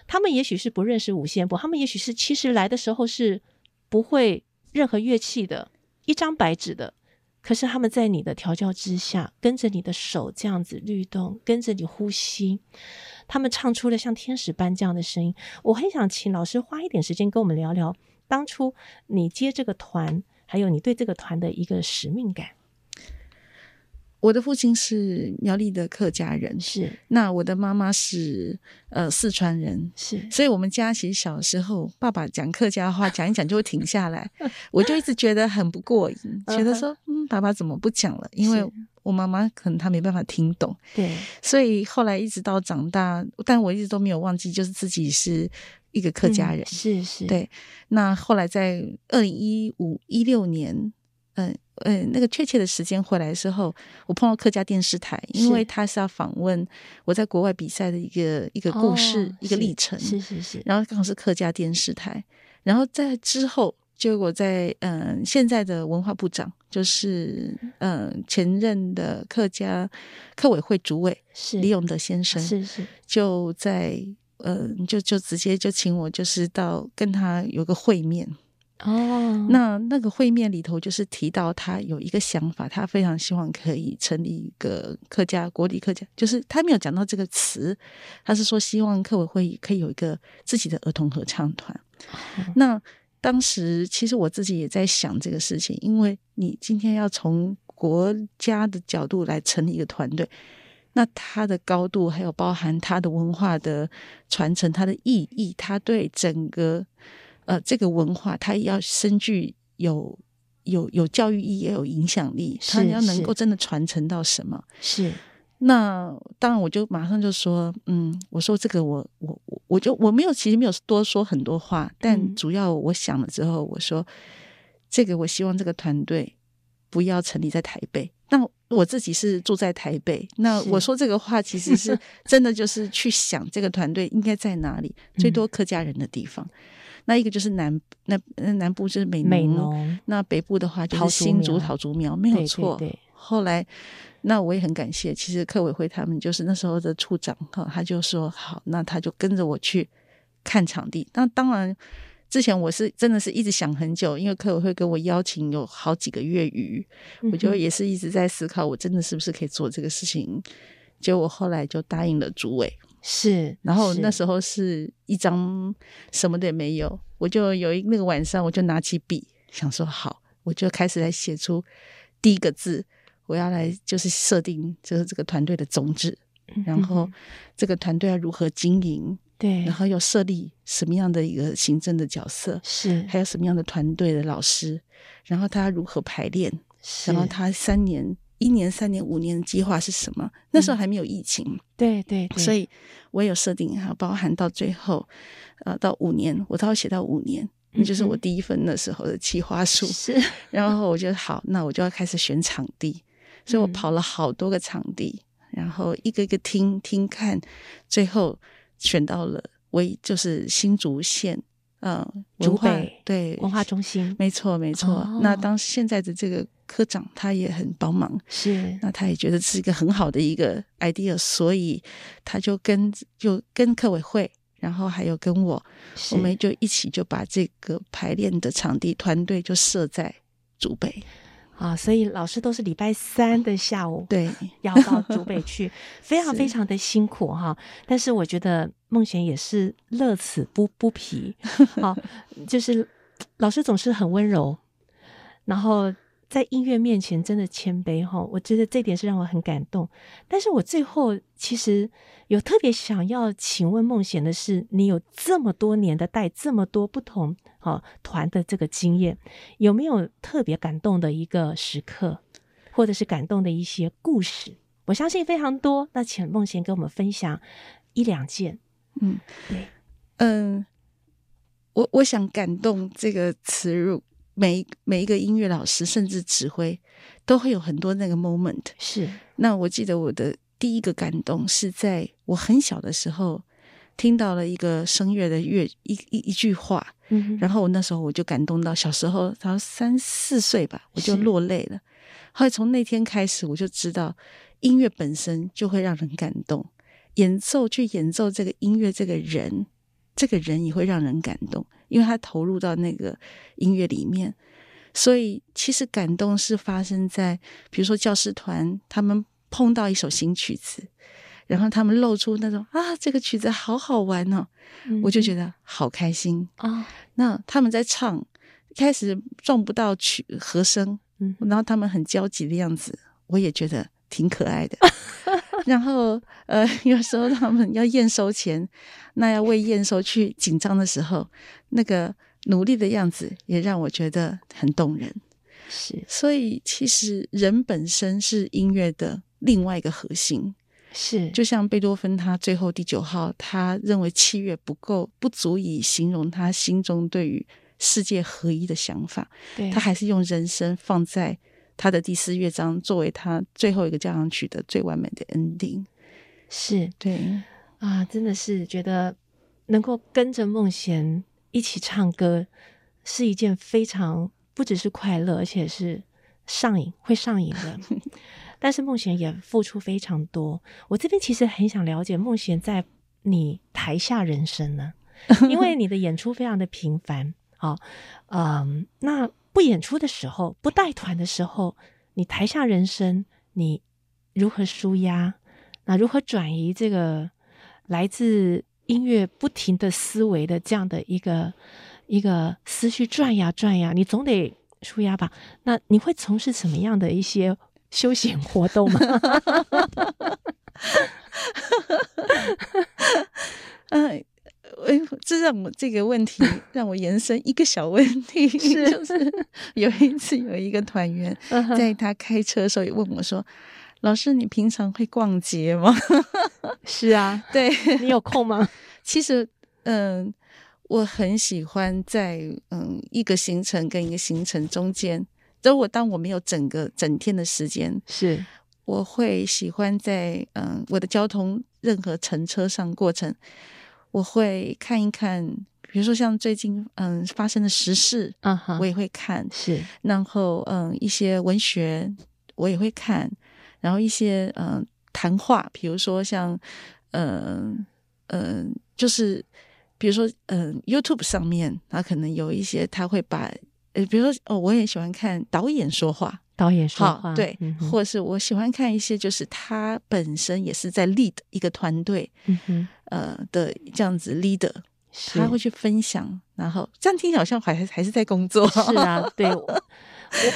他们也许是不认识五线谱，他们也许是其实来的时候是不会。任何乐器的一张白纸的，可是他们在你的调教之下，跟着你的手这样子律动，跟着你呼吸，他们唱出了像天使般这样的声音。我很想请老师花一点时间跟我们聊聊，当初你接这个团，还有你对这个团的一个使命感。我的父亲是苗栗的客家人，是。那我的妈妈是呃四川人，是。所以，我们家其实小时候，爸爸讲客家话讲一讲就会停下来，我就一直觉得很不过瘾，觉得说，嗯，爸爸怎么不讲了？因为我妈妈可能她没办法听懂，对。所以后来一直到长大，但我一直都没有忘记，就是自己是一个客家人，嗯、是是。对。那后来在二零一五一六年，嗯。呃，那个确切的时间回来的时候，我碰到客家电视台，因为他是要访问我在国外比赛的一个一个故事，哦、一个历程。是是是，是。然后刚好是客家电视台，然后在之后，就我在嗯、呃，现在的文化部长就是嗯、呃，前任的客家客委会主委是李永德先生，是是，就在呃，就就直接就请我就是到跟他有个会面。哦，那那个会面里头就是提到他有一个想法，他非常希望可以成立一个客家国立客家，就是他没有讲到这个词，他是说希望客委会可以有一个自己的儿童合唱团。嗯。那当时其实我自己也在想这个事情，因为你今天要从国家的角度来成立一个团队，那它的高度还有包含它的文化的传承、它的意义、它对整个。呃，这个文化它也要深具有有有教育意义，也有影响力，它要能够真的传承到什么？是。那当然，我就马上就说，嗯，我说这个我我我我就我没有，其实没有多说很多话，但主要我想了之后，我说这个我希望这个团队不要成立在台北。那我自己是住在台北，那我说这个话其实是 真的，就是去想这个团队应该在哪里，最多客家人的地方。那一个就是南那南部就是美浓，美浓，那北部的话就是新竹桃竹苗，没有错。对对对。后来，那我也很感谢，其实客委会他们就是那时候的处长哈，他就说好，那他就跟着我去看场地。那当然，之前我是真的是一直想很久，因为客委会跟我邀请有好几个月余，我就也是一直在思考，我真的是不是可以做这个事情。结果我后来就答应了主委。是，然后那时候是一张什么的也没有，我就有一那个晚上，我就拿起笔想说好，我就开始来写出第一个字，我要来就是设定就是这个团队的宗旨，然后这个团队要如何经营，对，然后要设立什么样的一个行政的角色，是，还有什么样的团队的老师，然后他如何排练，然后他三年。一年、三年、五年的计划是什么？那时候还没有疫情，嗯、对对，对，所以我有设定哈，包含到最后，呃，到五年，我都要写到五年，那就是我第一份的时候的计划书。是、嗯，然后 我就好，那我就要开始选场地，所以我跑了好多个场地，嗯、然后一个一个听听看，最后选到了为就是新竹县。嗯，文化对文化中心，没错没错。哦、那当现在的这个科长他也很帮忙，是那他也觉得是一个很好的一个 idea，所以他就跟就跟客委会，然后还有跟我，我们就一起就把这个排练的场地团队就设在竹北。啊，所以老师都是礼拜三的下午，对，要到竹北 去，非常非常的辛苦哈。但是我觉得孟贤也是乐此不不疲，好，就是老师总是很温柔，然后。在音乐面前真的谦卑哈，我觉得这点是让我很感动。但是我最后其实有特别想要请问孟贤的是，你有这么多年的带这么多不同啊团的这个经验，有没有特别感动的一个时刻，或者是感动的一些故事？我相信非常多。那请孟娴跟我们分享一两件。嗯，对，嗯，我我想感动这个词入。每每一个音乐老师，甚至指挥，都会有很多那个 moment。是。那我记得我的第一个感动是在我很小的时候，听到了一个声乐的乐一一一句话，嗯，然后我那时候我就感动到，小时候他三四岁吧，我就落泪了。后来从那天开始，我就知道音乐本身就会让人感动，演奏去演奏这个音乐，这个人，这个人也会让人感动。因为他投入到那个音乐里面，所以其实感动是发生在，比如说教师团他们碰到一首新曲子，然后他们露出那种啊，这个曲子好好玩哦，嗯、我就觉得好开心啊、哦。那他们在唱，开始撞不到曲和声，嗯，然后他们很焦急的样子，我也觉得挺可爱的。然后呃，有时候他们要验收前，那要为验收去紧张的时候，那个努力的样子也让我觉得很动人。是，所以其实人本身是音乐的另外一个核心。是，就像贝多芬他最后第九号，他认为器乐不够，不足以形容他心中对于世界合一的想法。对，他还是用人声放在。他的第四乐章作为他最后一个交响曲的最完美的 ending，是对啊，真的是觉得能够跟着梦贤一起唱歌是一件非常不只是快乐，而且是上瘾，会上瘾的。但是梦贤也付出非常多。我这边其实很想了解梦贤在你台下人生呢，因为你的演出非常的频繁啊，嗯，那。不演出的时候，不带团的时候，你台下人生，你如何舒压？那如何转移这个来自音乐不停的思维的这样的一个一个思绪转呀转呀？你总得舒压吧？那你会从事什么样的一些休闲活动吗？哎。哎，这让我这个问题 让我延伸一个小问题，是就是 有一次有一个团员 在他开车的时候也问我说：“ uh. 老师，你平常会逛街吗？”是啊，对，你有空吗？其实，嗯，我很喜欢在嗯一个行程跟一个行程中间，如果当我没有整个整天的时间，是我会喜欢在嗯我的交通任何乘车上过程。我会看一看，比如说像最近嗯发生的时事啊，uh 我也会看。是，然后嗯一些文学我也会看，然后一些嗯谈话，比如说像嗯嗯就是比如说嗯 YouTube 上面，啊可能有一些他会把呃比如说哦，我也喜欢看导演说话。导演说话，对、嗯，或者是我喜欢看一些，就是他本身也是在 lead 一个团队，嗯哼，呃的这样子 leader，他会去分享，然后这样听起来好像还还是在工作，是啊，对，我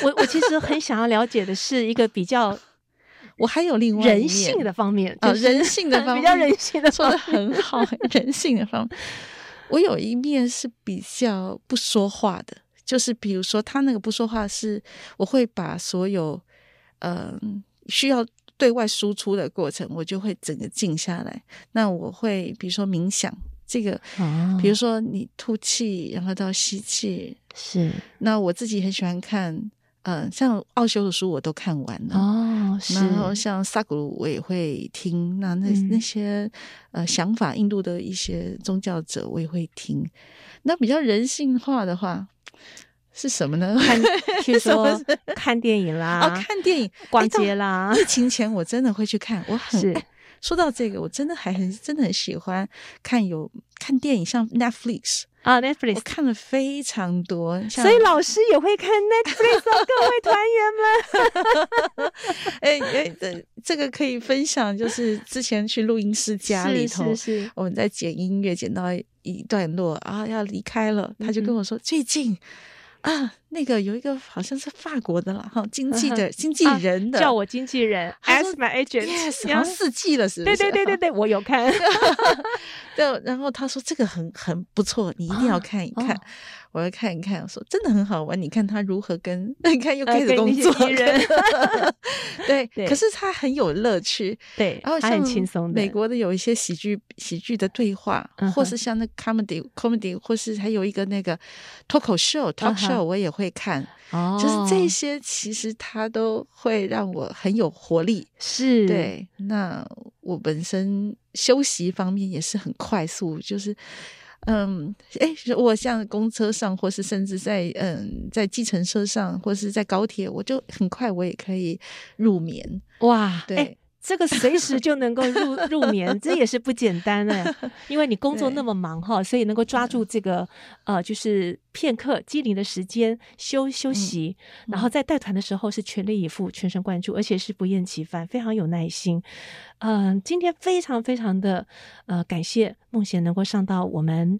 我我其实很想要了解的是一个比较，我还有另外人性的方面，啊、就是，人性的方面，比较人性的说的很好，人性的方面，我有一面是比较不说话的。就是比如说，他那个不说话是，我会把所有，嗯、呃，需要对外输出的过程，我就会整个静下来。那我会比如说冥想，这个，比如说你吐气，然后到吸气，是。那我自己很喜欢看，嗯、呃，像奥修的书我都看完了哦，是。然后像萨古鲁我也会听，那那那些呃想法，印度的一些宗教者我也会听。那比较人性化的话。是什么呢？看，听说看电影啦，哦，看电影、逛街啦。疫情前我真的会去看，我很说到这个，我真的还很真的很喜欢看有看电影，像 Netflix 啊，Netflix 我看了非常多，所以老师也会看 Netflix 哦，各位团员们。哎哎，这这个可以分享，就是之前去录音室家里头，是是是我们在剪音乐，剪到一段落啊，要离开了，他就跟我说、嗯、最近。啊，那个有一个好像是法国的了哈，经纪的、uh. 经纪人的，啊、叫我经纪人，as my agent，yes, 好像四季了，是不是？对对对对对，我有看。对，然后他说这个很很不错，你一定要看一看。Oh. Oh. 我要看一看，说真的很好玩。你看他如何跟，你看又开始工作，呃、人对，对，可是他很有乐趣，对，然后像美国的有一些喜剧喜剧的对话，或是像那 comedy comedy，或是还有一个那个脱口秀 talk show，我也会看。哦，就是这些，其实他都会让我很有活力。是，对。那我本身休息方面也是很快速，就是，嗯，哎，我像公车上，或是甚至在嗯在计程车上，或是在高铁，我就很快我也可以入眠。哇，对。这个随时就能够入入眠，这也是不简单哎，因为你工作那么忙哈，所以能够抓住这个呃，就是片刻机灵的时间休休息，嗯、然后在带团的时候是全力以赴、全神贯注，而且是不厌其烦，非常有耐心。嗯、呃，今天非常非常的呃感谢孟贤能够上到我们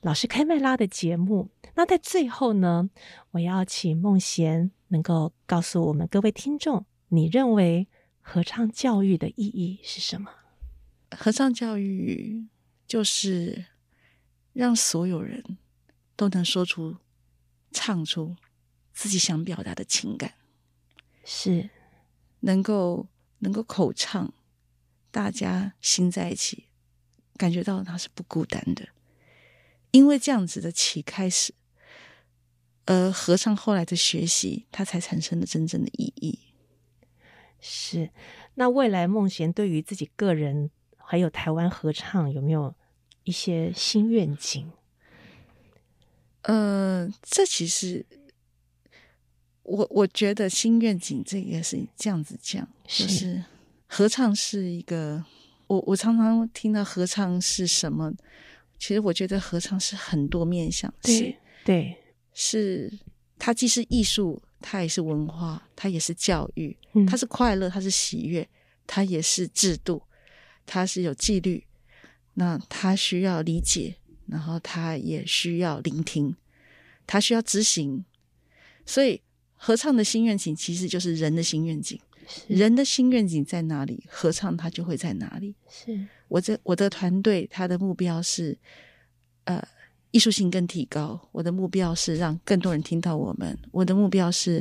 老师开麦拉的节目。那在最后呢，我要请孟贤能够告诉我们各位听众，你认为合唱教育的意义是什么？合唱教育就是让所有人都能说出、唱出自己想表达的情感，是能够能够口唱，大家心在一起，感觉到他是不孤单的。因为这样子的起开始，而合唱后来的学习，它才产生了真正的意义。是，那未来梦贤对于自己个人还有台湾合唱有没有一些新愿景？呃，这其实我我觉得新愿景这个是这样子讲，是就是合唱是一个，我我常常听到合唱是什么，其实我觉得合唱是很多面向，对是对，是它既是艺术。它也是文化，它也是教育，它是快乐，它是喜悦，它也是制度，它是有纪律。那它需要理解，然后它也需要聆听，它需要执行。所以，合唱的新愿景其实就是人的新愿景。人的新愿景在哪里，合唱它就会在哪里。是我这我的团队，他的目标是，呃。艺术性更提高，我的目标是让更多人听到我们。我的目标是，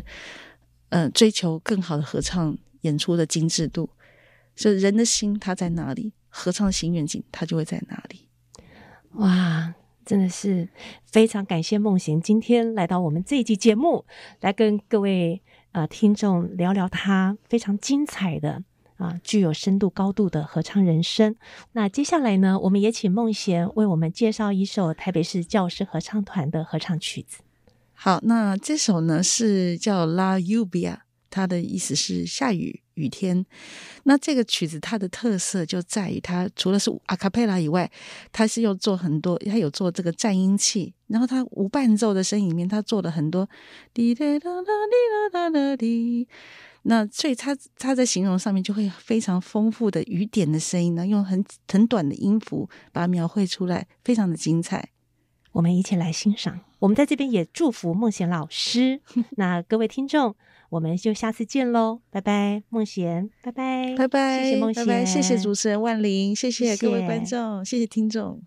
呃，追求更好的合唱演出的精致度。所以人的心他在哪里，合唱新愿景他就会在哪里。哇，真的是非常感谢孟娴今天来到我们这一集节目，来跟各位呃听众聊聊他非常精彩的。啊，具有深度高度的合唱人生。那接下来呢，我们也请孟娴为我们介绍一首台北市教师合唱团的合唱曲子。好，那这首呢是叫《La Lluvia》，它的意思是下雨、雨天。那这个曲子它的特色就在于，它除了是阿卡贝拉以外，它是又做很多，它有做这个颤音器，然后它无伴奏的声音里面，它做了很多滴滴答答滴答答答滴。那所以他他在形容上面就会非常丰富的雨点的声音呢，用很很短的音符把它描绘出来，非常的精彩。我们一起来欣赏。我们在这边也祝福孟娴老师。那各位听众，我们就下次见喽，拜拜，孟娴，拜拜，拜拜，谢谢孟娴，谢谢主持人万玲，谢谢各位观众，谢谢听众。